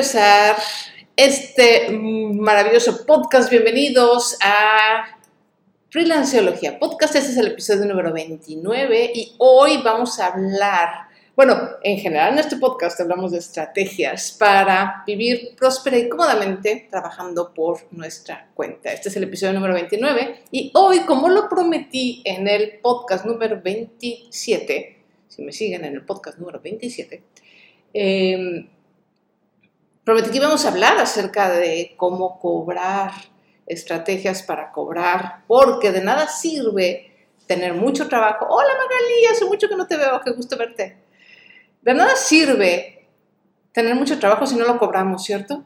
empezar este maravilloso podcast. Bienvenidos a Freelanceología Podcast. Este es el episodio número 29 y hoy vamos a hablar, bueno, en general en este podcast hablamos de estrategias para vivir próspera y cómodamente trabajando por nuestra cuenta. Este es el episodio número 29 y hoy, como lo prometí en el podcast número 27, si me siguen en el podcast número 27, eh, Prometí que íbamos a hablar acerca de cómo cobrar, estrategias para cobrar, porque de nada sirve tener mucho trabajo. Hola Magali, hace mucho que no te veo, qué gusto verte. De nada sirve tener mucho trabajo si no lo cobramos, ¿cierto?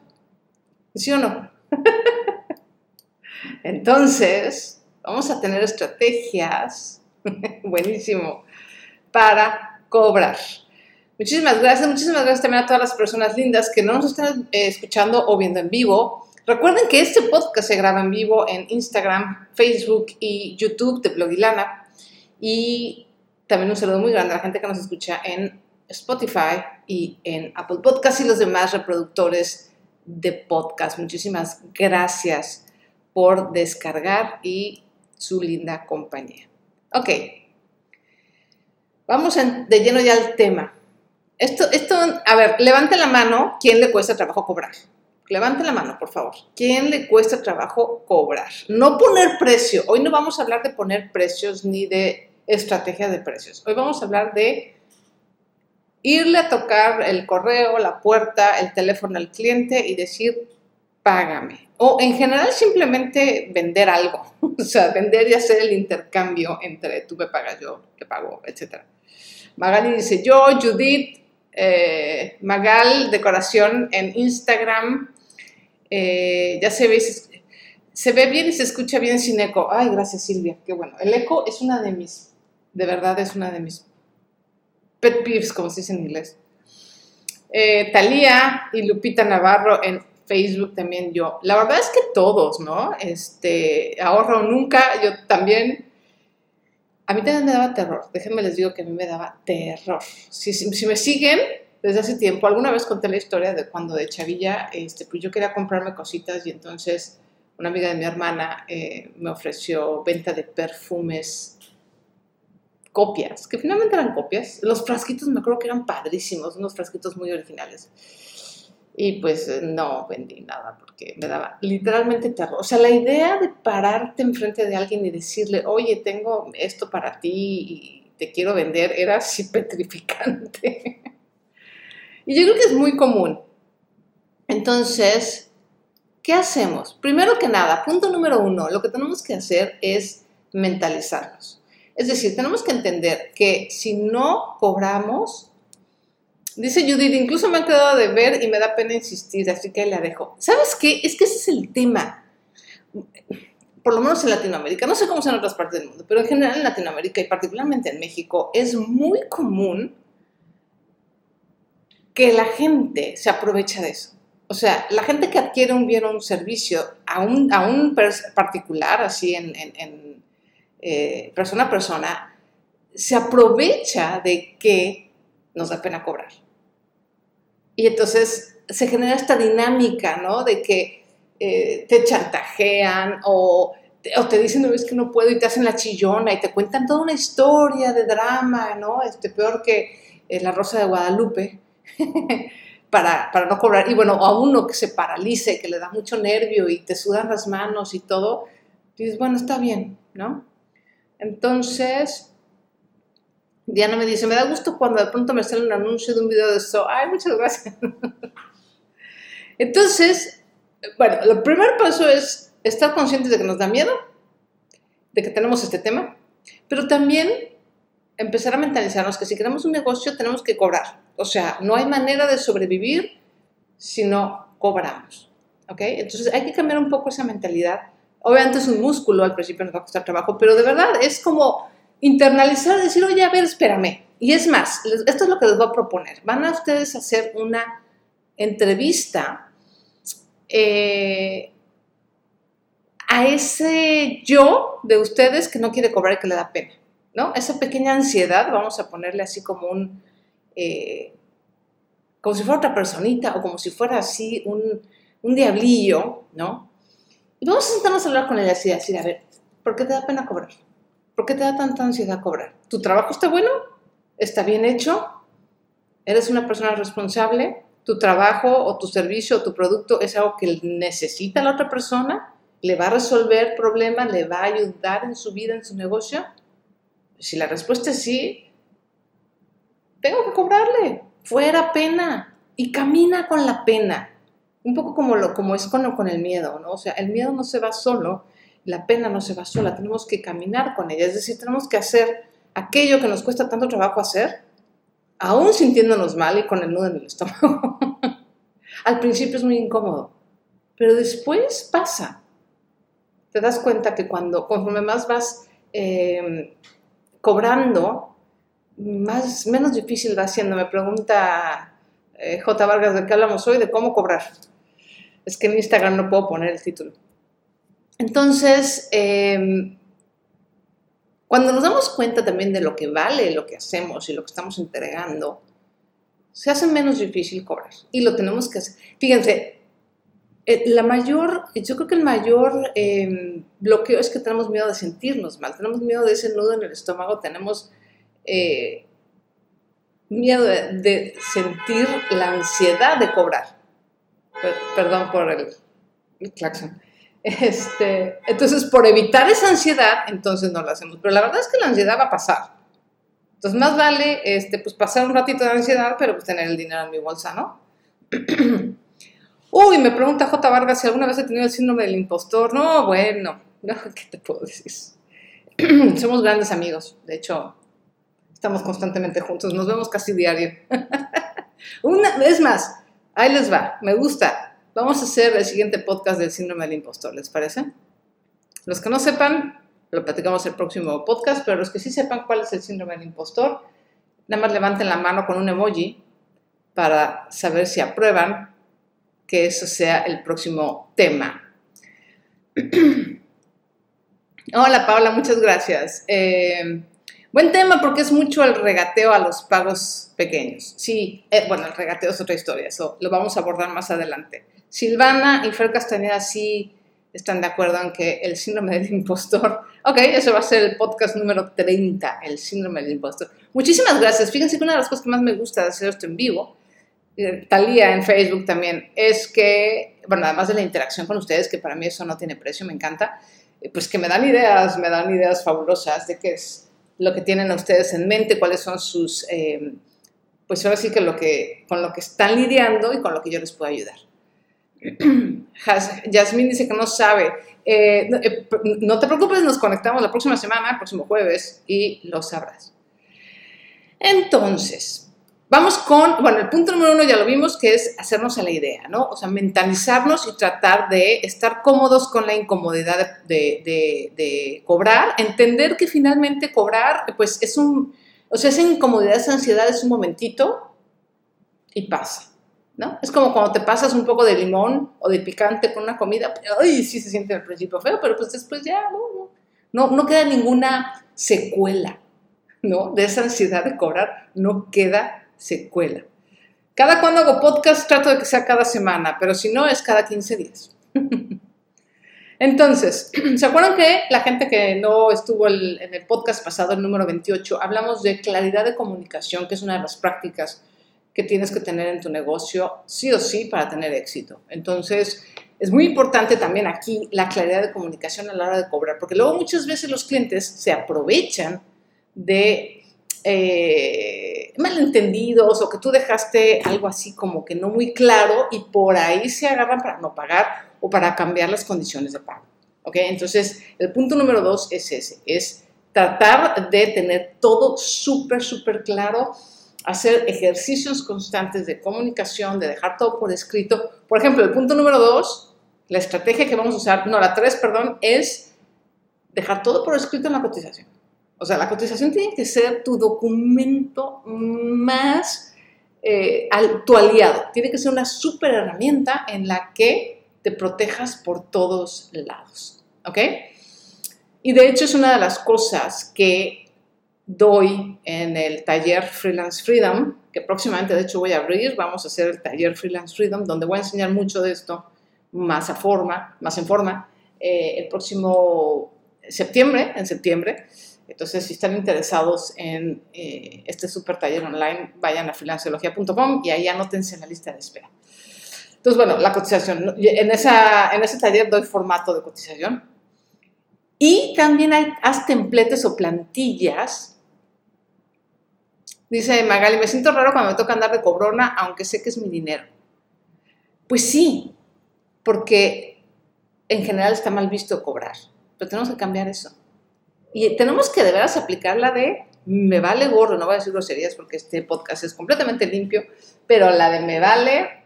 ¿Sí o no? Entonces, vamos a tener estrategias, buenísimo, para cobrar. Muchísimas gracias, muchísimas gracias también a todas las personas lindas que no nos están eh, escuchando o viendo en vivo. Recuerden que este podcast se graba en vivo en Instagram, Facebook y YouTube de Blogilana. Y también un saludo muy grande a la gente que nos escucha en Spotify y en Apple Podcasts y los demás reproductores de podcast. Muchísimas gracias por descargar y su linda compañía. Ok, vamos de lleno ya al tema. Esto, esto, a ver, levante la mano, ¿quién le cuesta trabajo cobrar? Levante la mano, por favor. ¿Quién le cuesta trabajo cobrar? No poner precio. Hoy no vamos a hablar de poner precios ni de estrategia de precios. Hoy vamos a hablar de irle a tocar el correo, la puerta, el teléfono al cliente y decir, págame. O en general simplemente vender algo. O sea, vender y hacer el intercambio entre tú me pagas, yo te pago, etc. Magali dice, yo, Judith, eh, Magal Decoración en Instagram. Eh, ya se ve, se ve bien y se escucha bien sin eco. Ay, gracias Silvia, qué bueno. El eco es una de mis, de verdad es una de mis pet peeves, como se dice en inglés. Eh, Talía y Lupita Navarro en Facebook también yo. La verdad es que todos, ¿no? Este, ahorro nunca, yo también a mí también me daba terror, déjenme les digo que a mí me daba terror. Si, si, me siguen desde hace tiempo, alguna vez conté la historia de cuando de chavilla, este, pues yo quería comprarme cositas y entonces una amiga de mi hermana eh, me ofreció venta de perfumes, copias, que finalmente eran copias. Los frasquitos me acuerdo que eran padrísimos, unos frasquitos muy originales. Y pues eh, no vendí nada porque me daba literalmente terror. O sea, la idea de pararte enfrente de alguien y decirle, oye, tengo esto para ti y te quiero vender, era así petrificante. y yo creo que es muy común. Entonces, ¿qué hacemos? Primero que nada, punto número uno, lo que tenemos que hacer es mentalizarnos. Es decir, tenemos que entender que si no cobramos, Dice Judith, incluso me han quedado de ver y me da pena insistir, así que la dejo. ¿Sabes qué? Es que ese es el tema. Por lo menos en Latinoamérica, no sé cómo son en otras partes del mundo, pero en general en Latinoamérica y particularmente en México es muy común que la gente se aprovecha de eso. O sea, la gente que adquiere un bien o un servicio a un, a un particular, así en, en, eh, persona a persona, se aprovecha de que nos da pena cobrar. Y entonces se genera esta dinámica, ¿no? De que eh, te chantajean o, te dicen, no, es que no puedo y te hacen la chillona y te cuentan toda una historia de drama, ¿no? Este, peor que eh, La Rosa de Guadalupe, para, para no cobrar. Y bueno, a uno que se paralice, que le da mucho nervio y te sudan las manos y todo, dices, bueno, está bien, ¿no? Entonces, Diana me dice, me da gusto cuando de pronto me sale un anuncio de un video de eso. Ay, muchas gracias. Entonces, bueno, el primer paso es estar conscientes de que nos da miedo, de que tenemos este tema, pero también empezar a mentalizarnos que si queremos un negocio tenemos que cobrar. O sea, no hay manera de sobrevivir si no cobramos. ¿Ok? Entonces hay que cambiar un poco esa mentalidad. Obviamente es un músculo, al principio nos va a costar trabajo, pero de verdad es como internalizar, decir, oye, a ver, espérame. Y es más, esto es lo que les voy a proponer. Van a ustedes hacer una entrevista eh, a ese yo de ustedes que no quiere cobrar y que le da pena, ¿no? Esa pequeña ansiedad, vamos a ponerle así como un, eh, como si fuera otra personita o como si fuera así un, un diablillo, ¿no? Y vamos a sentarnos a hablar con ella así, decir, a ver, ¿por qué te da pena cobrar? ¿Por qué te da tanta ansiedad cobrar? ¿Tu trabajo está bueno? ¿Está bien hecho? ¿Eres una persona responsable? ¿Tu trabajo o tu servicio o tu producto es algo que necesita la otra persona? ¿Le va a resolver problemas? ¿Le va a ayudar en su vida, en su negocio? Si la respuesta es sí, tengo que cobrarle. Fuera pena. Y camina con la pena. Un poco como, lo, como es con, con el miedo, ¿no? O sea, el miedo no se va solo, la pena no se va sola, tenemos que caminar con ella. Es decir, tenemos que hacer aquello que nos cuesta tanto trabajo hacer, aún sintiéndonos mal y con el nudo en el estómago. Al principio es muy incómodo, pero después pasa. Te das cuenta que cuando, conforme más vas em, cobrando, más, menos difícil va siendo. Me pregunta eh, J. Vargas de qué hablamos hoy, de cómo cobrar. Es que en Instagram no puedo poner el título. Entonces, em, cuando nos damos cuenta también de lo que vale lo que hacemos y lo que estamos entregando, se hace menos difícil cobrar y lo tenemos que hacer. Fíjense, eh, la mayor, yo creo que el mayor em, bloqueo es que tenemos miedo de sentirnos mal, tenemos miedo de ese nudo en el estómago, tenemos eh, miedo de, sentir la ansiedad de cobrar. perdón por el, el claxon. Este, entonces, por evitar esa ansiedad, entonces no lo hacemos. Pero la verdad es que la ansiedad va a pasar. Entonces, más vale este, pues, pasar un ratito de ansiedad, pero pues tener el dinero en mi bolsa, ¿no? Uy, me pregunta J. Vargas si alguna vez he tenido el síndrome del impostor. No, bueno, ¿qué te puedo decir? Somos grandes amigos. De hecho, estamos constantemente juntos. Nos vemos casi diario. Una, es más, ahí les va. Me gusta Vamos a hacer el siguiente podcast del síndrome del impostor, ¿les parece? Los que no sepan, lo platicamos el próximo podcast, pero los que sí sepan cuál es el síndrome del impostor, nada más levanten la mano con un emoji para saber si aprueban que eso sea el próximo tema. Hola Paula, muchas gracias. Eh, buen tema porque es mucho el regateo a los pagos pequeños. Sí, eh, bueno, el regateo es otra historia, eso lo vamos a abordar más adelante. Silvana y Fer Castañeda sí están de acuerdo en que el síndrome del impostor, ok, eso va a ser el podcast número 30, el síndrome del impostor. Muchísimas gracias. Fíjense que una de las cosas que más me gusta de hacer esto en vivo, eh, Talía en Facebook también, es que, bueno, además de la interacción con ustedes, que para mí eso no tiene precio, me encanta, eh, pues que me dan ideas, me dan ideas fabulosas de qué es lo que tienen ustedes en mente, cuáles son sus, eh, pues ahora sí que, lo que con lo que están lidiando y con lo que yo les puedo ayudar. Yasmín dice que no sabe. Eh, eh, no te preocupes, nos conectamos la próxima semana, el próximo jueves, y lo sabrás. Entonces, vamos con, bueno, el punto número uno ya lo vimos, que es hacernos a la idea, ¿no? O sea, mentalizarnos y tratar de estar cómodos con la incomodidad de, de cobrar, entender que finalmente cobrar, pues es un, o sea, esa incomodidad, esa ansiedad es un momentito y pasa. ¿No? Es como cuando te pasas un poco de limón o de picante con una comida, ay, sí se siente al principio feo, pero pues después ya no, no, no, queda ninguna secuela, ¿no? De esa ansiedad de cobrar, no queda secuela. Cada cuando hago podcast trato de que sea cada semana, pero si no es cada 15 días. Entonces, ¿se acuerdan que la gente que no estuvo en el podcast pasado, el número 28, hablamos de claridad de comunicación, que es una de las prácticas que tienes que tener en tu negocio sí o sí para tener éxito. Entonces, es muy importante también aquí la claridad de comunicación a la hora de cobrar, porque luego muchas veces los clientes se aprovechan de eh, malentendidos o que tú dejaste algo así como que no muy claro y por ahí se agarran para no pagar o para cambiar las condiciones de pago. ¿Ok? Entonces, el punto número dos es ese, es tratar de tener todo súper, súper claro hacer ejercicios constantes de comunicación, de dejar todo por escrito. Por ejemplo, el punto número dos, la estrategia que vamos a usar, no, la tres, perdón, es dejar todo por escrito en la cotización. O sea, la cotización tiene que ser tu documento más, eh, tu aliado. Tiene que ser una super herramienta en la que te protejas por todos lados. ¿Ok? Y de hecho es una de las cosas que doy en el taller Freelance Freedom, que próximamente de hecho voy a abrir, vamos a hacer el taller Freelance Freedom, donde voy a enseñar mucho de esto más a forma, más en forma, eh, el próximo septiembre, en septiembre. Entonces, si están interesados en eh, este super taller online, vayan a freelanciología.com y ahí anótense en la lista de espera. Entonces, bueno, la cotización. En, esa, en ese taller doy formato de cotización. Y también hay, haz templetes o plantillas. Dice Magali, me siento raro cuando me toca andar de cobrona, aunque sé que es mi dinero. Pues sí, porque en general está mal visto cobrar, pero tenemos que cambiar eso. Y tenemos que de veras aplicar la de me vale gorro, no voy a decir groserías porque este podcast es completamente limpio, pero la de me vale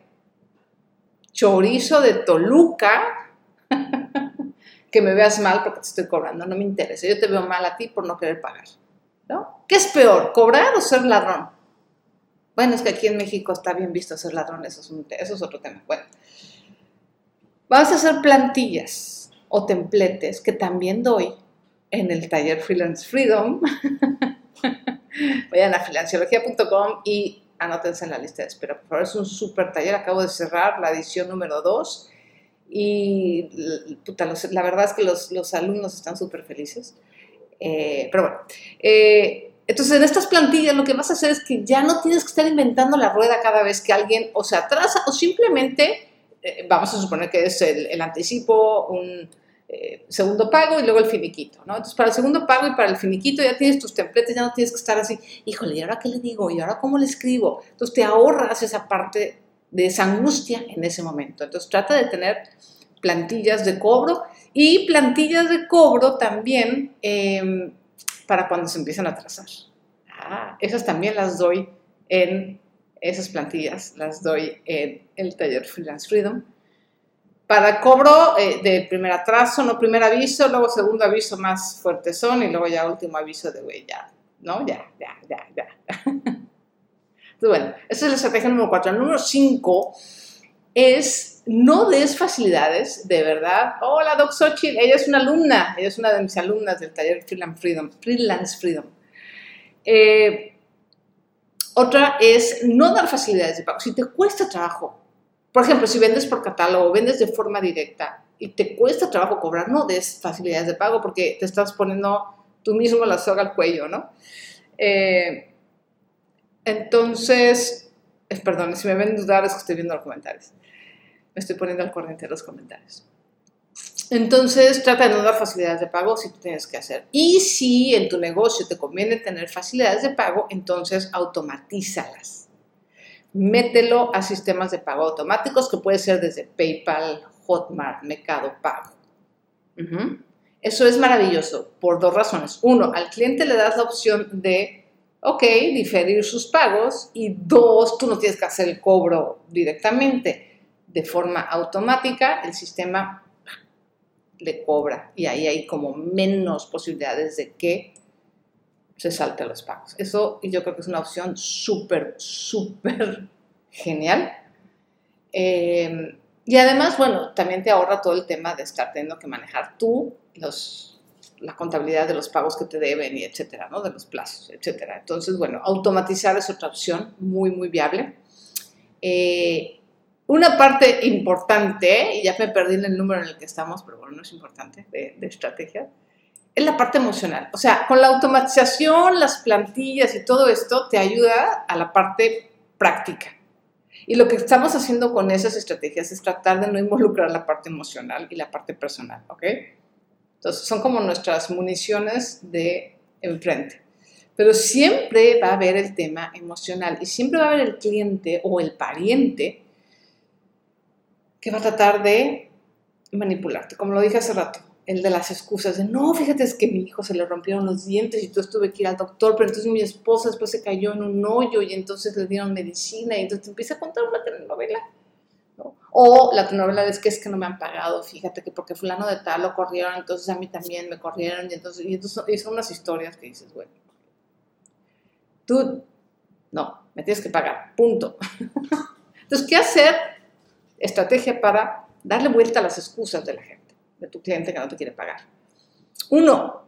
chorizo de Toluca, que me veas mal porque te estoy cobrando, no me interesa, yo te veo mal a ti por no querer pagar. ¿No? ¿Qué es peor, cobrar o ser ladrón? Bueno, es que aquí en México está bien visto ser ladrón, eso es, eso es otro tema. Bueno, vamos a hacer plantillas o templetes que también doy en el taller Freelance Freedom. Vayan a financiología.com y anótense en la lista de espera. Por favor, es un súper taller. Acabo de cerrar la edición número 2 y la verdad es que los, alumnos están súper felices. Eh, pero bueno, eh, entonces en estas plantillas lo que vas a hacer es que ya no tienes que estar inventando la rueda cada vez que alguien o se atrasa o simplemente, eh, vamos a suponer que es el, anticipo, un eh, segundo pago y luego el finiquito, ¿no? Entonces, para el segundo pago y para el finiquito ya tienes tus templates, ya no tienes que estar así, híjole, ¿y ahora qué le digo? ¿Y ahora cómo le escribo? Entonces, te ahorras esa parte de esa angustia en ese momento. Entonces, trata de tener plantillas de cobro y plantillas de cobro también em, para cuando se empiezan a trazar. Ah, esas también las doy en esas plantillas, las doy en el taller Freelance Freedom para cobro eh, de primer atraso, no primer aviso, luego segundo aviso más fuerte son y luego ya último aviso de, güey, ya, ¿no? Ya, ya, ya, ya. Entonces, bueno, esa es la estrategia número cuatro. El número cinco es no des facilidades, de verdad. Hola, Doc Xochitl, ella es una alumna, ella es una de mis alumnas del taller Freelance Freedom. Freelance Freedom. Eh, otra es no dar facilidades de pago. Si te cuesta trabajo por ejemplo, si vendes por catálogo, vendes de forma directa y te cuesta trabajo cobrar, no des facilidades de pago porque te estás poniendo tú mismo la soga al cuello, ¿no? Eh, entonces, perdón, si me ven dudar es que estoy viendo los comentarios. Me estoy poniendo al corriente de los comentarios. Entonces, trata de no dar facilidades de pago si tú tienes que hacer. Y si en tu negocio te conviene tener facilidades de pago, entonces automatízalas mételo a sistemas de pago automáticos que puede ser desde PayPal, Hotmart, Mercado Pago. Eso es maravilloso por dos razones. Uno, al cliente le das la opción de, ok, diferir sus pagos y dos, tú no tienes que hacer el cobro directamente. De forma automática, el sistema le cobra y ahí hay como menos posibilidades de que se salte los pagos. Eso yo creo que es una opción súper, súper genial. Eh, y además, bueno, también te ahorra todo el tema de estar teniendo que manejar tú los, la contabilidad de los pagos que te deben y etcétera, ¿no? De los plazos, etcétera. Entonces, bueno, automatizar es otra opción muy, muy viable. Eh, una parte importante, y ya me perdí en el número en el que estamos, pero bueno, no es importante, de, de estrategia, es la parte emocional. O sea, con la automatización, las plantillas y todo esto te ayuda a la parte práctica. Y lo que estamos haciendo con esas estrategias es tratar de no involucrar la parte emocional y la parte personal, ¿ok? Entonces, son como nuestras municiones de enfrente. Pero siempre va a haber el tema emocional y siempre va a haber el cliente o el pariente que va a tratar de manipularte, como lo dije hace rato el de las excusas, de no, fíjate, es que mi hijo se le rompieron los dientes y entonces tuve que ir al doctor, pero entonces mi esposa después se cayó en un hoyo y entonces le dieron medicina y entonces te empieza a contar una telenovela. O la telenovela es que es que no me han pagado, fíjate que porque fulano de tal lo corrieron, entonces a mí también me corrieron y entonces, y entonces son unas historias que dices, bueno, tú, no, me tienes que pagar, punto. entonces, ¿qué hacer? Estrategia para darle vuelta a las excusas de la gente de tu cliente que no te quiere pagar. Uno,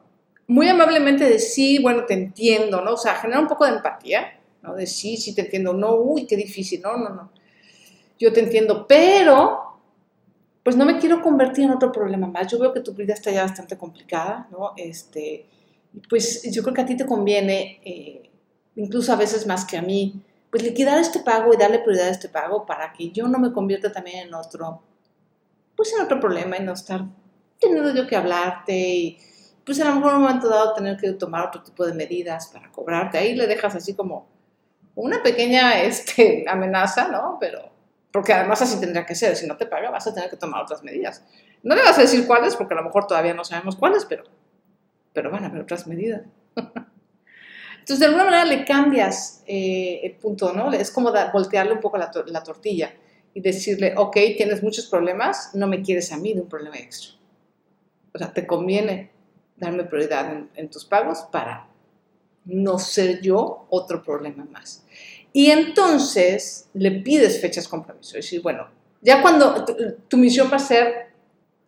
muy amablemente de sí, bueno, te entiendo, ¿no? O sea, genera un poco de empatía, ¿no? De sí, sí te entiendo, no, uy, qué difícil, no, no, no. Yo te entiendo, pero pues no me quiero convertir en otro problema más. Yo veo que tu vida está ya bastante complicada, ¿no? Este, pues yo creo que a ti te conviene, eh, incluso a veces más que a mí, pues liquidar este pago y darle prioridad a este pago para que yo no me convierta también en otro, pues en otro problema y no estar teniendo yo que hablarte y pues en un momento dado tener que tomar otro tipo de medidas para cobrarte. Ahí le dejas así como una pequeña este, amenaza, ¿no? Pero, porque además así tendría que ser. Si no te paga, vas a tener que tomar otras medidas. No le vas a decir cuáles, porque a lo mejor todavía no sabemos cuáles, pero, pero van a haber otras medidas. Entonces, de alguna manera le cambias eh, el punto, ¿no? Es como voltearle un poco la, la tortilla y decirle, ok, tienes muchos problemas, no me quieres a mí de un problema extra. O sea, te conviene darme prioridad en, tus pagos para no ser yo otro problema más. Y entonces le pides fechas compromiso. Es decir, bueno, ya cuando tu, misión va a ser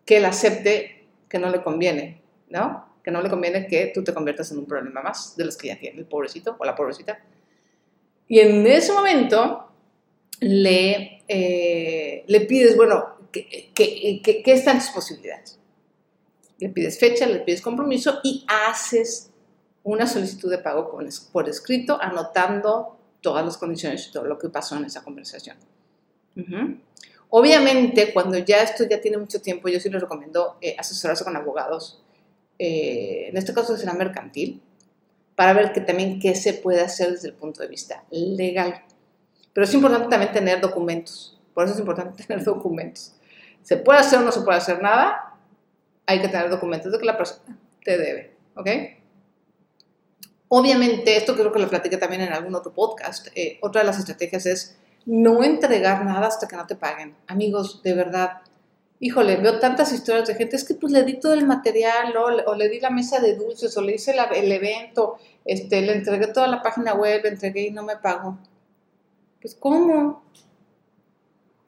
que él acepte que no le conviene, ¿no? Que no le conviene que tú te conviertas en un problema más de los que ya tiene el pobrecito o la pobrecita. Y en ese momento le, eh, le pides, bueno, ¿qué, qué, qué, qué están tus posibilidades? le pides fecha, le pides compromiso y haces una solicitud de pago por escrito, anotando todas las condiciones y todo lo que pasó en esa conversación. Obviamente, cuando ya esto ya tiene mucho tiempo, yo sí les recomiendo eh, asesorarse con abogados, eh, en este caso será mercantil, para ver que también qué se puede hacer desde el punto de vista legal. Pero es importante también tener documentos, por eso es importante tener documentos. ¿Se puede hacer o no se puede hacer nada? hay que tener documentos de que la persona te debe, ¿ok? Obviamente, esto creo que lo platiqué también en algún otro podcast, eh, otra de las estrategias es no entregar nada hasta que no te paguen. Amigos, de verdad, híjole, veo tantas historias de gente, es que pues le di todo el material, o, le di la mesa de dulces, o le hice el evento, este, le entregué toda la página web, le entregué y no me pagó. Pues, ¿cómo?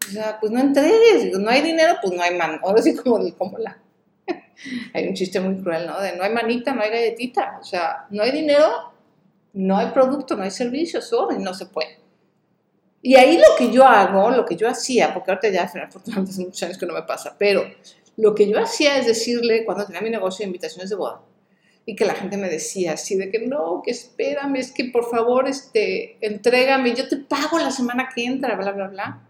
O sea, pues no entregues, no hay dinero, pues no hay mano. Ahora sí como, como la, hay un chiste muy cruel, ¿no? De no hay manita, no hay galletita. O sea, no hay dinero, no hay producto, no hay servicio, solo y no se puede. Y ahí lo que yo hago, lo que yo hacía, porque ahorita ya afortunadamente hace muchos años que no me pasa, pero lo que yo hacía es decirle, cuando tenía mi negocio de invitaciones de boda, y que la gente me decía así de que no, que espérame, es que por favor, este, entrégame, yo te pago la semana que entra, bla, bla, bla.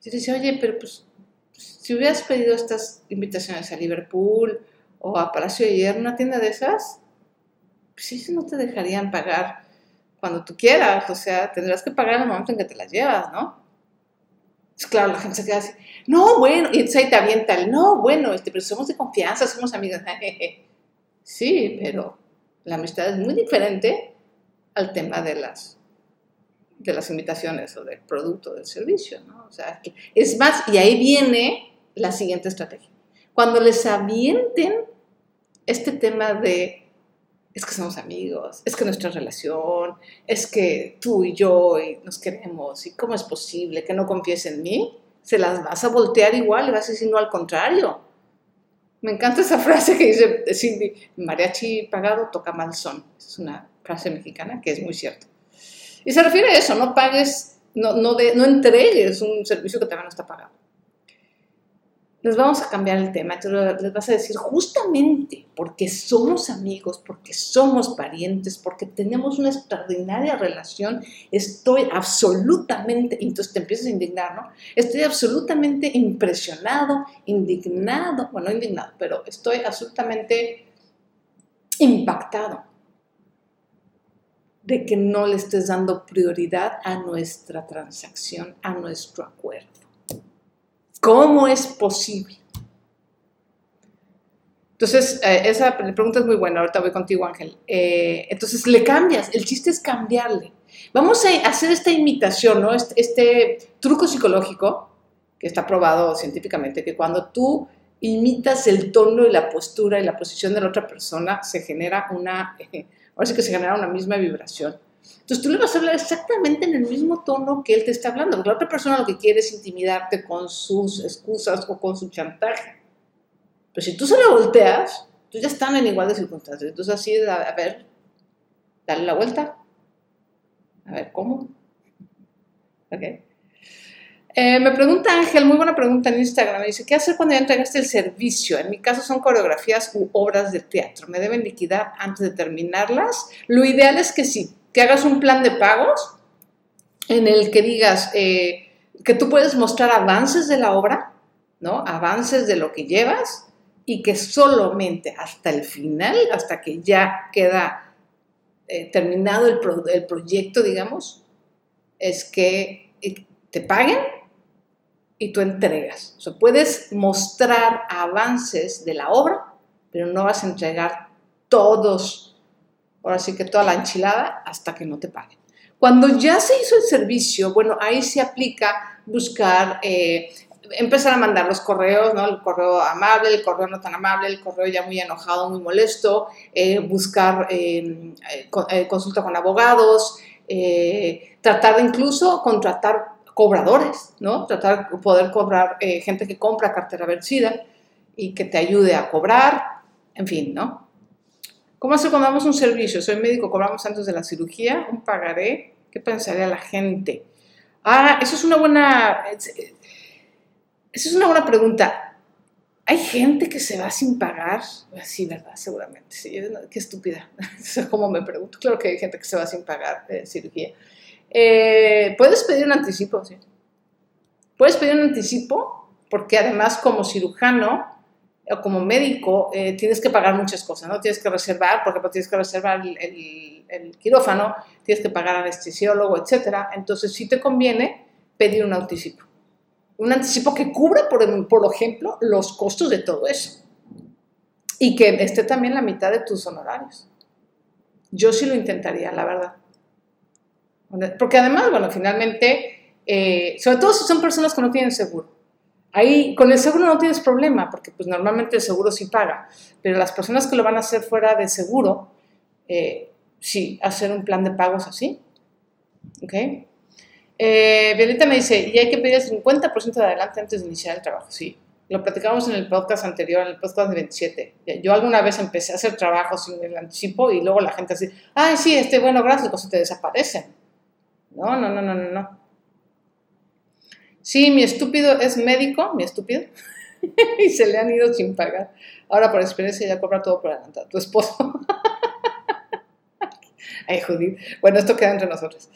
Yo decía, oye, pero pues si hubieras pedido estas invitaciones a Liverpool o a Palacio de Hierro, una tienda de esas, pues sí, no te dejarían pagar cuando tú quieras, o sea, tendrás que pagar en el momento en que te las llevas, ¿no? Pues claro, la gente se queda así, no, bueno, y entonces ahí te avienta el, no, bueno, este, pero somos de confianza, somos amigos. sí, pero la amistad es muy diferente al tema de las de las invitaciones o del producto, del servicio, ¿no? O sea, es más, y ahí viene la siguiente estrategia. Cuando les avienten este tema de, es que somos amigos, es que nuestra relación, es que tú y yo nos queremos, y cómo es posible que no confíes en mí, se las vas a voltear igual vas a decir, no, al contrario. Me encanta esa frase que dice Cindy, mariachi pagado toca mal son. Es una frase mexicana que es muy cierta. Y se refiere a eso, no pagues, no, no, de, no entregues un servicio que también no está pagado. Les vamos a cambiar el tema, entonces les vas a decir justamente porque somos amigos, porque somos parientes, porque tenemos una extraordinaria relación, estoy absolutamente, entonces te empiezas a indignar, ¿no? Estoy absolutamente impresionado, indignado, bueno, no indignado, pero estoy absolutamente impactado de que no le estés dando prioridad a nuestra transacción, a nuestro acuerdo. ¿Cómo es posible? Entonces, eh, esa pregunta es muy buena, ahorita voy contigo Ángel. Eh, entonces, le cambias, el chiste es cambiarle. Vamos a hacer esta imitación, ¿no? Este, este truco psicológico que está probado científicamente, que cuando tú imitas el tono y la postura y la posición de la otra persona, se genera una... ahora sí que se genera una misma vibración. Entonces tú le vas a hablar exactamente en el mismo tono que él te está hablando, porque la otra persona lo que quiere es intimidarte con sus excusas o con su chantaje. Pero si tú se lo volteas, Entonces ya están en igual de circunstancias. Entonces así, a, a ver, dale la vuelta. A ver, ¿cómo? Ok. Eh, me pregunta Ángel, muy buena pregunta en Instagram. Me dice, ¿qué hacer cuando ya entregaste el servicio? En mi caso son coreografías u obras de teatro. ¿Me deben liquidar antes de terminarlas? Lo ideal es que sí, que hagas un plan de pagos en el que digas eh, que tú puedes mostrar avances de la obra, ¿no? Avances de lo que llevas y que solamente hasta el final, hasta que ya queda eh, terminado el, el proyecto, digamos, es que te paguen y tú entregas. O sea, puedes mostrar avances de la obra, pero no vas a entregar todos, ahora sí que toda la enchilada hasta que no te paguen. Cuando ya se hizo el servicio, bueno, ahí se aplica buscar, eh, empezar a mandar los correos, ¿no? El correo amable, el correo no tan amable, el correo ya muy enojado, muy molesto, eh, buscar eh, consulta con abogados, tratar de incluso contratar cobradores, ¿no? Tratar de poder cobrar eh, gente que compra cartera vencida y que te ayude a cobrar, en fin, ¿no? ¿Cómo hacer cuando damos un servicio? Soy médico, cobramos antes de la cirugía, un pagaré, ¿qué pensaría la gente? Ah, eso es una buena, eso es una buena pregunta. ¿Hay gente que se va sin pagar? Sí, ¿verdad? Seguramente. Sí, qué estúpida. ¿Cómo me pregunto? Claro que hay gente que se va sin pagar de cirugía. Eh, puedes pedir un anticipo, sí. Puedes pedir un anticipo porque además como cirujano o como médico eh, tienes que pagar muchas cosas, ¿no? Tienes que reservar, porque tienes que reservar el, quirófano, tienes que pagar anestesiólogo, etcétera. Entonces sí te conviene pedir un anticipo. Un anticipo que cubra, por, por ejemplo, los costos de todo eso. Y que esté también la mitad de tus honorarios. Yo sí lo intentaría, la verdad. Porque además, bueno, finalmente, eh, sobre todo si son personas que no tienen seguro. Ahí con el seguro no tienes problema, porque pues normalmente el seguro sí paga, pero las personas que lo van a hacer fuera de seguro, eh, sí, hacer un plan de pagos así. ¿Ok? Eh, Violeta me dice, y hay que pedir el 50% de adelante antes de iniciar el trabajo. Sí, lo platicamos en el podcast anterior, en el podcast de 27. Yo alguna vez empecé a hacer trabajo sin el anticipo y luego la gente así, ay, sí, este, bueno, gracias, cosas te desaparecen. No, no, no, no, no. Sí, mi estúpido es médico, mi estúpido, y se le han ido sin pagar. Ahora, por experiencia, ya cobra todo por adelantado. Tu esposo. Ay, Judith. Bueno, esto queda entre nosotros.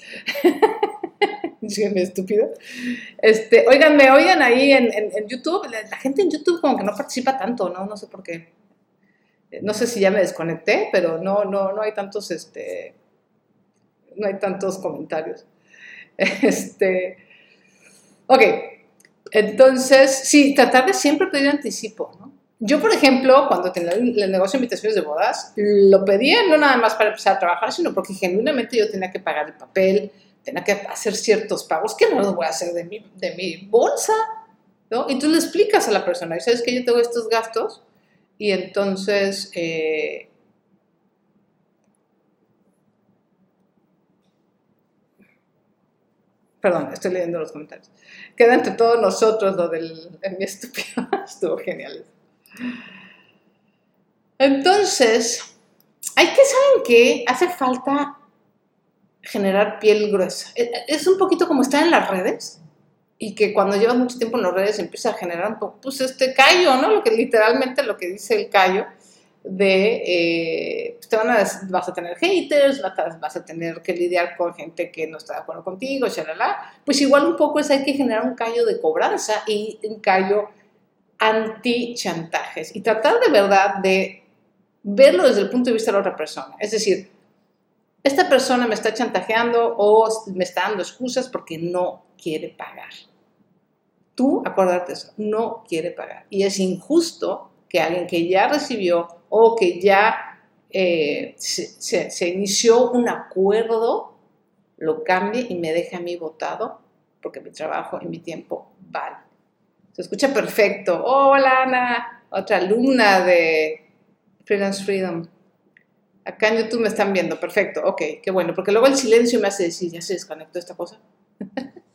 mi estúpido. Este, oiganme, oigan ahí en, en, YouTube. La, la, gente en YouTube como que no participa tanto, ¿no? No sé por qué. No sé si ya me desconecté, pero no, no, no hay tantos, este, no hay tantos comentarios. Este, ok, entonces, sí, tratar de siempre pedir anticipo, ¿no? Yo, por ejemplo, cuando tenía el negocio de invitaciones de bodas, lo pedía no nada más para empezar a trabajar, sino porque genuinamente yo tenía que pagar el papel, tenía que hacer ciertos pagos que no los voy a hacer de mi, de mi bolsa, ¿no? Y tú le explicas a la persona, y sabes que yo tengo estos gastos, y entonces eh, Perdón, estoy leyendo los comentarios. Queda entre todos nosotros lo del mi estúpido. Estuvo genial. Entonces, hay que, ¿saben qué? Hace falta generar piel gruesa. E, es un poquito como estar en las redes y que cuando llevas mucho tiempo en las redes empieza a generar un poco, pues este callo, ¿no? Lo que literalmente lo que dice el callo de, eh, pues, te van a, vas a tener haters, vas a, tener que lidiar con gente que no está de acuerdo contigo, shalala. Pues igual un poco es hay que generar un callo de cobranza y un callo anti-chantajes y tratar de verdad de verlo desde el punto de vista de la otra persona. Es decir, esta persona me está chantajeando o me está dando excusas porque no quiere pagar. Tú, acordarte eso, no quiere pagar. Y es injusto que alguien que ya recibió o que ya eh, se, inició un acuerdo, lo cambie y me deje a mí votado, porque mi trabajo y mi tiempo vale. Se escucha perfecto. Hola Ana, otra alumna de Freelance Freedom. Acá en YouTube me están viendo, perfecto, ok, qué bueno, porque luego el silencio me hace decir, ya se desconectó esta cosa.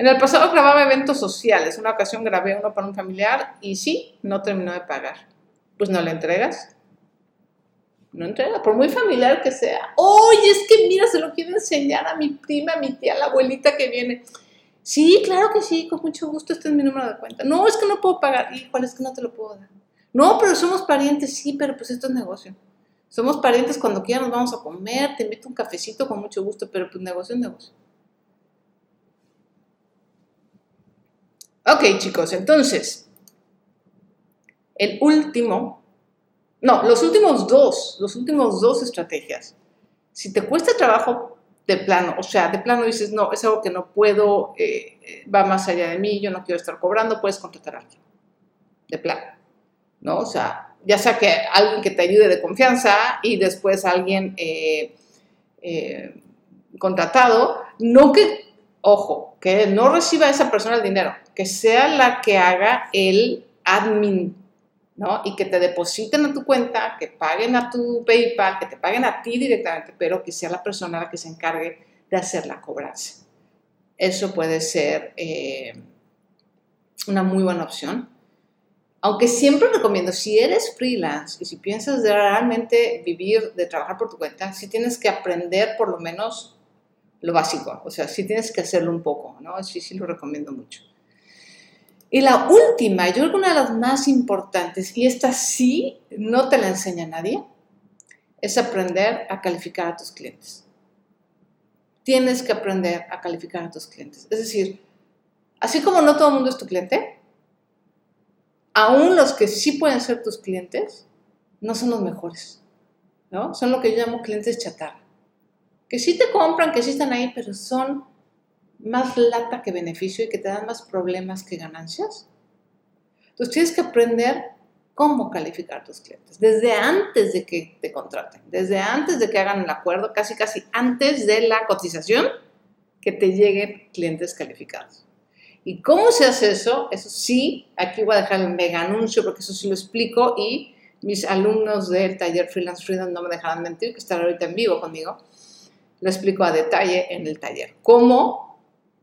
en el pasado grababa eventos sociales, una ocasión grabé uno para un familiar y sí, no terminó de pagar pues no la entregas. No entrega, por muy familiar que sea. Oye, es que mira, se lo quiero enseñar a mi prima, a mi tía, a la abuelita que viene. Sí, claro que sí, con mucho gusto, este es mi número de cuenta. No, es que no puedo pagar. Híjole, es que no te lo puedo dar. No, pero somos parientes, sí, pero pues esto es negocio. Somos parientes cuando quieran nos vamos a comer, te invito un cafecito con mucho gusto, pero pues negocio es negocio. Ok, chicos, entonces, el último, no, los últimos dos, los últimos dos estrategias. Si te cuesta trabajo de plano, o sea, de plano dices, no, es algo que no puedo, eh, eh, va más allá de mí, yo no quiero estar cobrando, puedes contratar a alguien, de plano, ¿no? O sea, ya sea que alguien que te ayude de confianza y después alguien eh, contratado, no que, ojo, que no reciba esa persona el dinero, que sea la que haga el admin ¿no? Y que te depositen a tu cuenta, que paguen a tu PayPal, que te paguen a ti directamente, pero que sea la persona la que se encargue de hacer la cobranza. Eso puede ser eh, una muy buena opción. Aunque siempre recomiendo, si eres freelance y si piensas de realmente vivir, de trabajar por tu cuenta, sí tienes que aprender por lo menos lo básico. O sea, sí tienes que hacerlo un poco, ¿no? Sí, sí lo recomiendo mucho. Y la última, yo creo que una de las más importantes, y esta sí no te la enseña nadie, es aprender a calificar a tus clientes. Tienes que aprender a calificar a tus clientes. Es decir, así como no todo el mundo es tu cliente, aún los que sí pueden ser tus clientes no son los mejores, ¿no? Son lo que yo llamo clientes chatarra. Que sí te compran, que sí están ahí, pero son más lata que beneficio y que te dan más problemas que ganancias. Entonces tienes que aprender cómo calificar a tus clientes, desde antes de que te contraten, desde antes de que hagan el acuerdo, casi casi antes de la cotización, que te lleguen clientes calificados. ¿Y cómo se hace eso? Eso sí, aquí voy a dejar el mega anuncio porque eso sí lo explico y mis alumnos del taller Freelance Freedom no me dejarán mentir, que están ahorita en vivo conmigo. Lo explico a detalle en el taller. ¿Cómo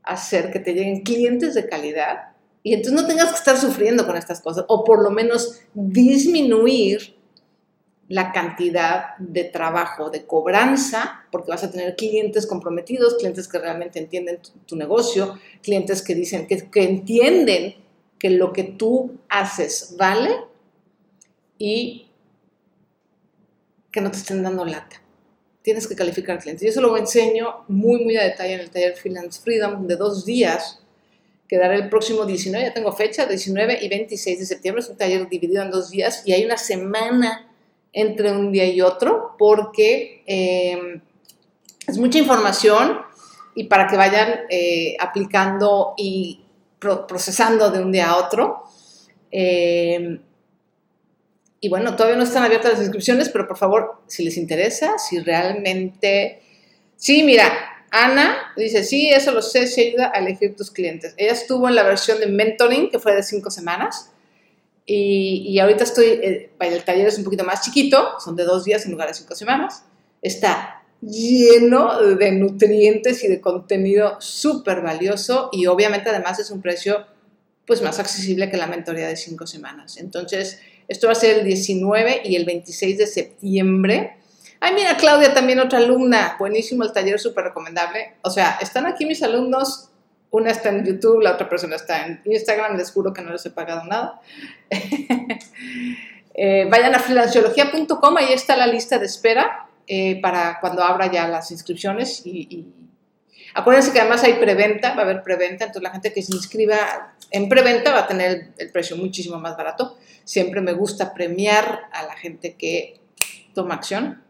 hacer que te lleguen clientes de calidad y entonces no tengas que estar sufriendo con estas cosas o por lo menos disminuir la cantidad de trabajo, de cobranza, porque vas a tener clientes comprometidos, clientes que realmente entienden tu, negocio, clientes que dicen que, que entienden que lo que tú haces vale y que no te estén dando lata tienes que calificar clientes. Y eso lo enseño muy, muy a detalle en el taller Freelance Freedom de dos días, que dará el próximo 19, ya tengo fecha, 19 y 26 de septiembre. Es un taller dividido en dos días y hay una semana entre un día y otro porque em, es mucha información y para que vayan eh, aplicando y procesando de un día a otro. Eh, y bueno, todavía no están abiertas las inscripciones, pero por favor, si les interesa, si realmente... Sí, mira, Ana dice, sí, eso lo sé, se ayuda a elegir tus clientes. Ella estuvo en la versión de mentoring, que fue de cinco semanas, y, y ahorita estoy, eh, el taller es un poquito más chiquito, son de dos días en lugar de cinco semanas. Está lleno de nutrientes y de contenido súper valioso y obviamente además es un precio pues más accesible que la mentoría de cinco semanas. Entonces, esto va a ser el 19 y el 26 de septiembre. Ay, mira, Claudia, también otra alumna. Buenísimo el taller, súper recomendable. O sea, están aquí mis alumnos. Una está en YouTube, la otra persona está en Instagram. Les juro que no les he pagado nada. Eh, vayan a freelanciología.com, ahí está la lista de espera eh, para cuando abra ya las inscripciones. Y, acuérdense que además hay preventa, va a haber preventa, entonces la gente que se inscriba en preventa va a tener el precio muchísimo más barato. Siempre me gusta premiar a la gente que toma acción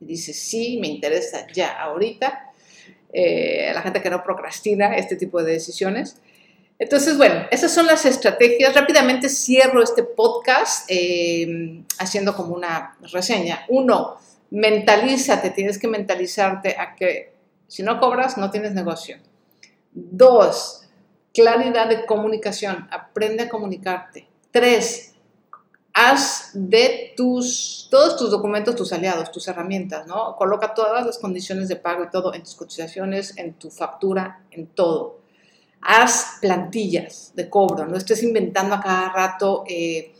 y dice, sí, me interesa ya ahorita. Eh, a la gente que no procrastina este tipo de decisiones. Entonces, bueno, esas son las estrategias. Rápidamente cierro este podcast eh, haciendo como una reseña. Uno, mentalízate, tienes que mentalizarte a que si no cobras, no tienes negocio. Dos, claridad de comunicación, aprende a comunicarte. Tres, haz de tus, todos tus documentos tus aliados, tus herramientas, ¿no? Coloca todas las condiciones de pago y todo en tus cotizaciones, en tu factura, en todo. Haz plantillas de cobro, no estés inventando a cada rato eh,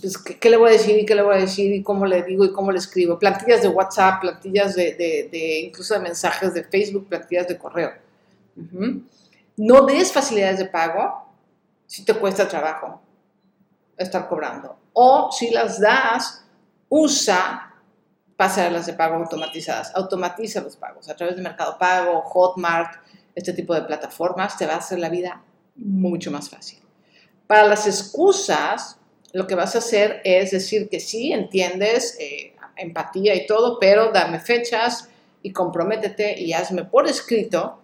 pues, ¿qué, le voy a decir y qué le voy a decir y cómo le digo y cómo le escribo? Plantillas de WhatsApp, plantillas de, de, incluso de mensajes de Facebook, plantillas de correo. No des facilidades de pago si te cuesta trabajo estar cobrando. O si las das, usa pasarelas de pago automatizadas. Automatiza los pagos a través de Mercado Pago, Hotmart, este tipo de plataformas. Te va a hacer la vida mucho más fácil. Para las excusas, lo que vas a hacer es decir que sí, entiendes, eh, empatía y todo, pero dame fechas y comprométete y hazme por escrito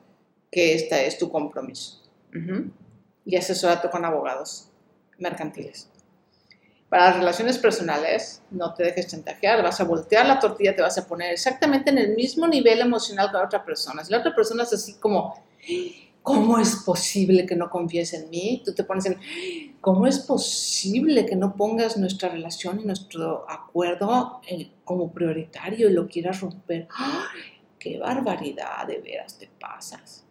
que este es tu compromiso. Y asesorate con abogados mercantiles. Para las relaciones personales, no te dejes chantajear, vas a voltear la tortilla, te vas a poner exactamente en el mismo nivel emocional que la otra persona. Si la otra persona es así como, ¿cómo es posible que no confíes en mí? Tú te pones en, ¿cómo es posible que no pongas nuestra relación y nuestro acuerdo como prioritario y lo quieras romper? ¡Qué barbaridad, de veras te pasas!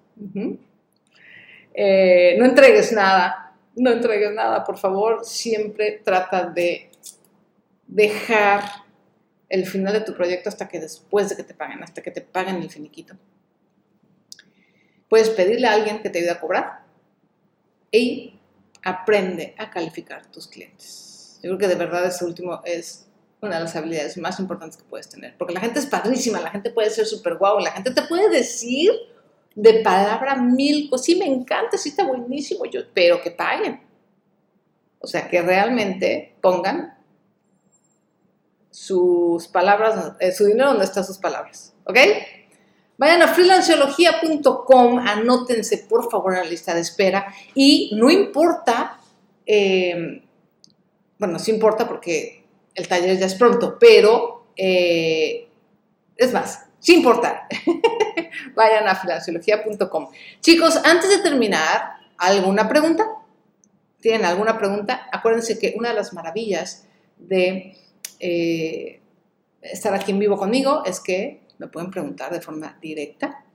Eh, no entregues nada, no entregues nada, por favor, siempre trata de dejar el final de tu proyecto hasta que después de que te paguen, hasta que te paguen el finiquito. Puedes pedirle a alguien que te ayude a cobrar y aprende a calificar tus clientes. Yo creo que de verdad ese último es una de las habilidades más importantes que puedes tener, porque la gente es padrísima, la gente puede ser súper guau, la gente te puede decir de palabra mil cosas, sí me encanta, sí está buenísimo, yo, pero que paguen. O sea, que realmente pongan sus palabras, eh, su dinero donde están sus palabras, ¿ok? Vayan a freelanceología.com, anótense por favor a la lista de espera y no importa, eh, bueno, sí importa porque el taller ya es pronto, pero eh, es más, sí importa. Vayan a freelanceología.com. Chicos, antes de terminar, ¿alguna pregunta? ¿Tienen alguna pregunta? Acuérdense que una de las maravillas de eh, estar aquí en vivo conmigo es que me pueden preguntar de forma directa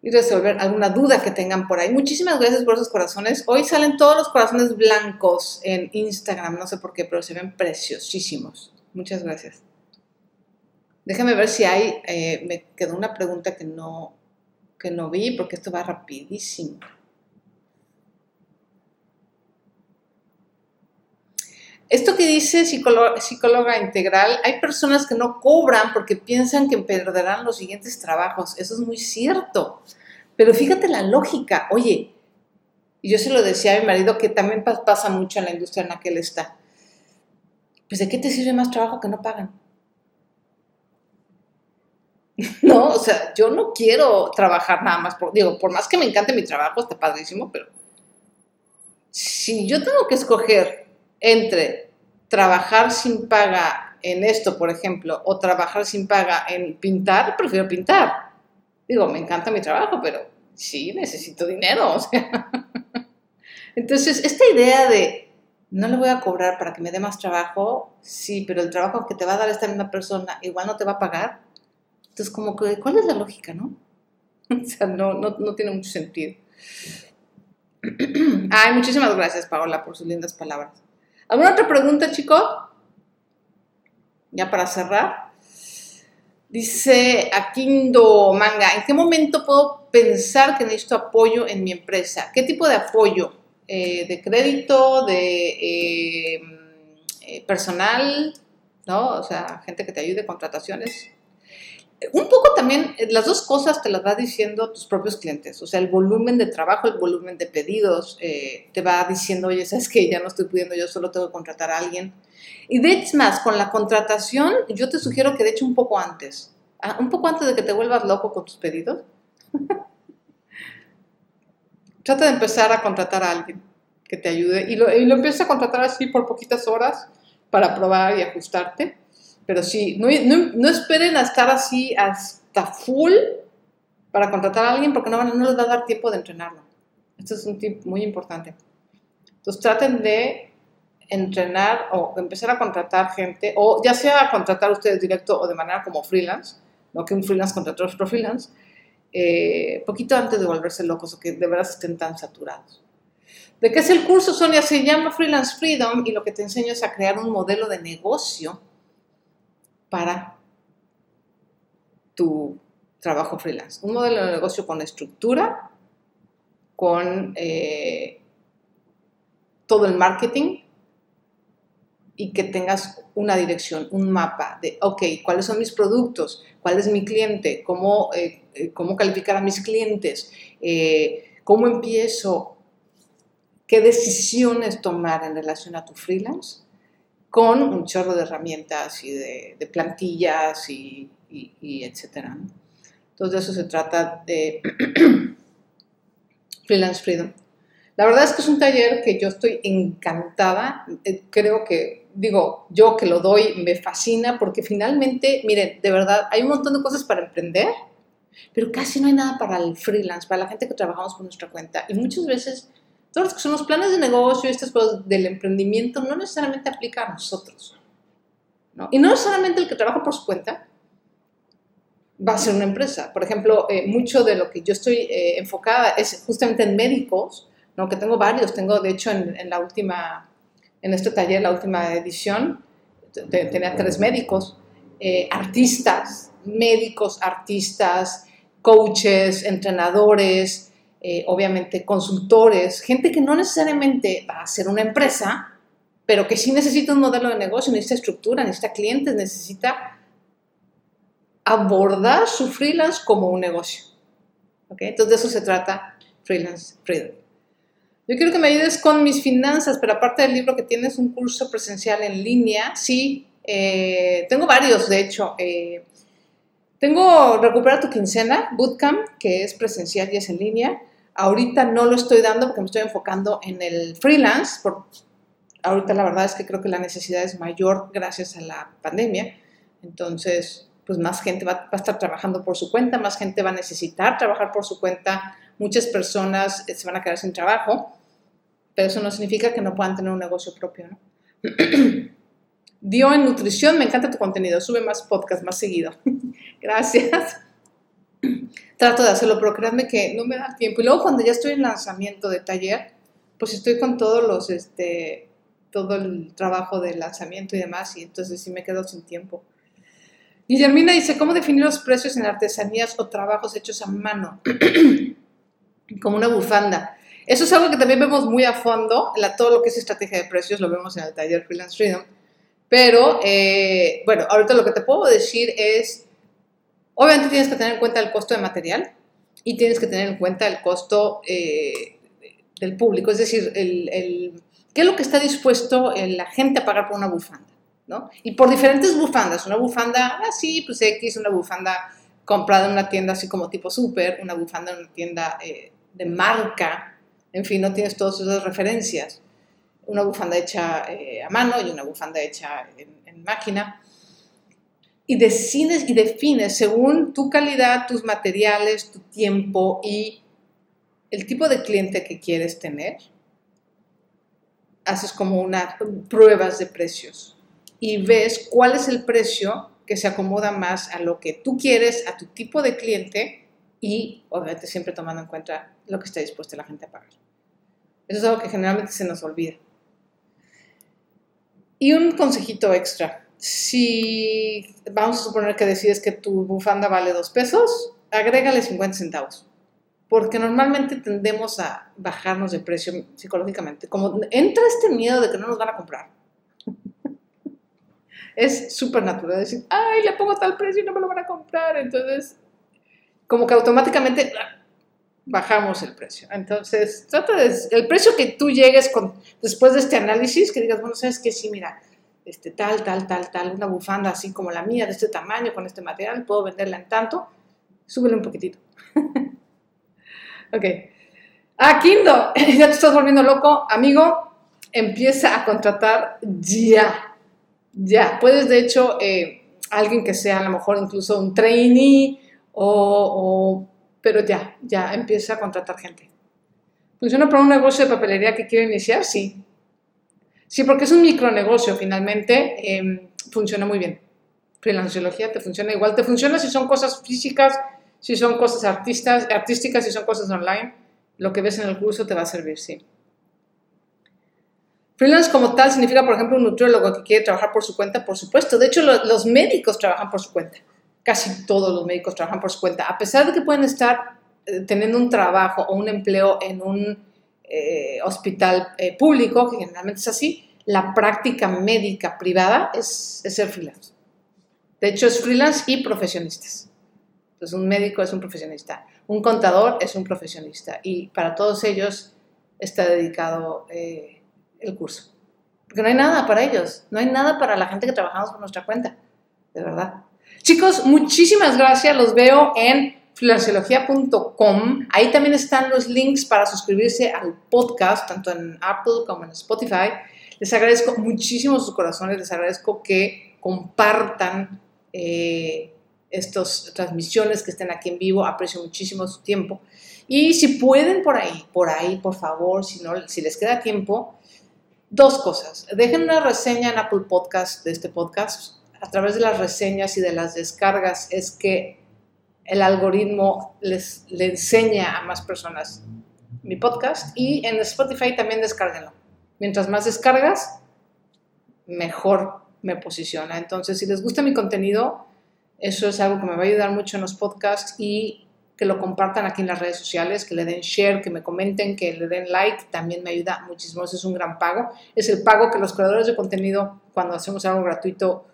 y resolver alguna duda que tengan por ahí. Muchísimas gracias por esos corazones. Hoy salen todos los corazones blancos en Instagram, no sé por qué, pero se ven preciosísimos. Muchas gracias. Déjame ver si hay, eh, me quedó una pregunta que no, que no vi, porque esto va rapidísimo. Esto que dice psicóloga, integral, hay personas que no cobran porque piensan que perderán los siguientes trabajos. Eso es muy cierto. Pero fíjate la lógica. Oye, yo se lo decía a mi marido que también pasa mucho en la industria en la que él está. Pues ¿de qué te sirve más trabajo que no pagan? No, o sea, yo no quiero trabajar nada más. Por, digo, por más que me encante mi trabajo, está padrísimo, pero si yo tengo que escoger entre trabajar sin paga en esto, por ejemplo, o trabajar sin paga en pintar, prefiero pintar. Digo, me encanta mi trabajo, pero sí, necesito dinero. Entonces, esta idea de no le voy a cobrar para que me dé más trabajo, sí, pero el trabajo que te va a dar esta misma persona igual no te va a pagar. Entonces, como que, ¿cuál es la lógica, no? O sea, no, no, no tiene mucho sentido. Ay, muchísimas gracias, Paola, por sus lindas palabras. ¿Alguna otra pregunta, chico? Ya para cerrar. Dice Aquindo Manga, ¿en qué momento puedo pensar que necesito apoyo en mi empresa? ¿Qué tipo de apoyo? Eh, ¿De crédito? ¿De eh, eh, personal? ¿No? O sea, gente que te ayude, contrataciones un poco también, eh, las dos cosas te las va diciendo tus propios clientes, o sea, el volumen de trabajo, el volumen de pedidos, eh, te va diciendo, oye, sabes que ya no estoy pudiendo, yo solo tengo que contratar a alguien. Y de hecho, más, con la contratación, yo te sugiero que de hecho un poco antes, ah, un poco antes de que te vuelvas loco con tus pedidos, trata de empezar a contratar a alguien que te ayude. Y lo, y lo empiezas a contratar así por poquitas horas para probar y ajustarte pero sí, no, no, esperen a estar así hasta full para contratar a alguien porque no, no les va a dar tiempo de entrenarlo. Esto es un tip muy importante. Entonces traten de entrenar o empezar a contratar gente, o ya sea contratar ustedes directo o de manera como freelance, no que un freelance contrate a otro freelance, eh, poquito antes de volverse locos o que de verdad estén tan saturados. ¿De qué es el curso, Sonia? Se llama Freelance Freedom y lo que te enseño es a crear un modelo de negocio para tu trabajo freelance. Un modelo de negocio con estructura, con eh, todo el marketing y que tengas una dirección, un mapa de, ok, ¿cuáles son mis productos? ¿Cuál es mi cliente? ¿Cómo, eh, eh, cómo calificar a mis clientes? ¿Cómo empiezo qué decisiones tomar en relación a tu freelance con un chorro de herramientas y de, plantillas y, y, etcétera. Entonces de eso se trata de Freelance Freedom. La verdad es que es un taller que yo estoy encantada. Eh, creo que, digo, yo que lo doy me fascina porque finalmente, miren, de verdad, hay un montón de cosas para emprender, pero casi no hay nada para el freelance, para la gente que trabajamos por nuestra cuenta. Y muchas veces todos los que son los planes de negocio, estas cosas del emprendimiento, no necesariamente aplica a nosotros. ¿no? Y no necesariamente el que trabaja por su cuenta va a ser una empresa. Por ejemplo, eh, mucho de lo que yo estoy eh, enfocada es justamente en médicos, ¿no? que tengo varios. Tengo, de hecho, en, la última, en este taller, la última edición, tenía tres médicos, eh, artistas, médicos, artistas, coaches, entrenadores, eh, obviamente consultores, gente que no necesariamente va a ser una empresa, pero que sí necesita un modelo de negocio, necesita estructura, necesita clientes, necesita abordar su freelance como un negocio. ¿Okay? Entonces de eso se trata Freelance Freedom. Yo quiero que me ayudes con mis finanzas, pero aparte del libro que tienes un curso presencial en línea, sí, eh, tengo varios, de hecho. Eh, tengo Recupera tu quincena, Bootcamp, que es presencial y es en línea. Ahorita no lo estoy dando porque me estoy enfocando en el freelance. Por, ahorita la verdad es que creo que la necesidad es mayor gracias a la pandemia. Entonces, pues más gente va, a estar trabajando por su cuenta, más gente va a necesitar trabajar por su cuenta. Muchas personas eh, se van a quedar sin trabajo, pero eso no significa que no puedan tener un negocio propio. ¿no? Dio en nutrición, me encanta tu contenido, sube más podcast más seguido. Gracias trato de hacerlo, pero créanme que no me da tiempo. Y luego cuando ya estoy en lanzamiento de taller, pues estoy con todos los, este, todo el trabajo de lanzamiento y demás, y entonces sí me quedo sin tiempo. Guillermina dice, ¿cómo definir los precios en artesanías o trabajos hechos a mano? Como una bufanda. Eso es algo que también vemos muy a fondo, la, todo lo que es estrategia de precios lo vemos en el taller Freelance Freedom. Pero, eh, bueno, ahorita lo que te puedo decir es, Obviamente tienes que tener en cuenta el costo de material y tienes que tener en cuenta el costo eh, del público, es decir, el, qué es lo que está dispuesto la gente a pagar por una bufanda. ¿no? Y por diferentes bufandas, una bufanda así, ah, pues X, una bufanda comprada en una tienda así como tipo super, una bufanda en una tienda eh, de marca, en fin, no tienes todas esas referencias. Una bufanda hecha eh, a mano y una bufanda hecha en máquina y defines, y defines según tu calidad, tus materiales, tu tiempo y el tipo de cliente que quieres tener, haces como unas pruebas de precios y ves cuál es el precio que se acomoda más a lo que tú quieres, a tu tipo de cliente y obviamente siempre tomando en cuenta lo que está dispuesta la gente a pagar. Eso es algo que generalmente se nos olvida. Y un consejito extra si vamos a suponer que decides que tu bufanda vale dos pesos, agrégale 50 centavos. Porque normalmente tendemos a bajarnos de precio psicológicamente. Como entra este miedo de que no nos van a comprar. es súper natural decir, ay, le pongo tal precio y no me lo van a comprar. Entonces, como que automáticamente bajamos el precio. Entonces, trata de, el precio que tú llegues con, después de este análisis, que digas, bueno, sabes que sí, mira, este, tal, tal, tal, tal, una bufanda así como la mía, de este tamaño, con este material, puedo venderla en tanto, súbele un poquitito. ok. Ah, Kindo, ya te estás volviendo loco, amigo, empieza a contratar ya, ya. Puedes, de hecho, eh, alguien que sea a lo mejor incluso un trainee o, pero ya, ya empieza a contratar gente. ¿Funciona para un negocio de papelería que quiere iniciar? Sí, Sí, porque es un micronegocio, finalmente em, funciona muy bien. Freelanciología te funciona igual, te funciona si son cosas físicas, si son cosas artistas, artísticas, si son cosas online. Lo que ves en el curso te va a servir, sí. Freelance como tal significa, por ejemplo, un nutriólogo que quiere trabajar por su cuenta, por supuesto. De hecho, los médicos trabajan por su cuenta. Casi todos los médicos trabajan por su cuenta. A pesar de que pueden estar eh, teniendo un trabajo o un empleo en un eh, hospital eh, público, que generalmente es así, la práctica médica privada es, es ser freelance. De hecho, es freelance y profesionistas. Entonces, un médico es un profesionista, un contador es un profesionista y para todos ellos está dedicado eh, el curso. Porque no hay nada para ellos, no hay nada para la gente que trabajamos por nuestra cuenta, de verdad. Chicos, muchísimas gracias, los veo en financiología.com. Ahí también están los links para suscribirse al podcast, tanto en Apple como en Spotify. Les agradezco muchísimo sus corazones, les agradezco que compartan eh, estas transmisiones, que estén aquí en vivo, aprecio muchísimo su tiempo. Y si pueden por ahí, por ahí, por favor, si, no, si les queda tiempo, dos cosas. Dejen una reseña en Apple Podcast de este podcast. A través de las reseñas y de las descargas es que el algoritmo les le enseña a más personas mi podcast. Y en Spotify también descárguenlo. Mientras más descargas, mejor me posiciona. Entonces, si les gusta mi contenido, eso es algo que me va a ayudar mucho en los podcasts y que lo compartan aquí en las redes sociales, que le den share, que me comenten, que le den like, también me ayuda muchísimo. Eso es un gran pago. Es el pago que los creadores de contenido, cuando hacemos algo gratuito,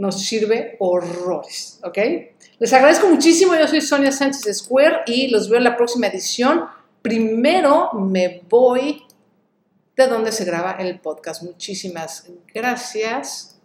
nos sirve horrores, ¿ok? Les agradezco muchísimo. Yo soy Sonia Sánchez Square y los veo en la próxima edición. Primero me voy de donde se graba el podcast. Muchísimas gracias.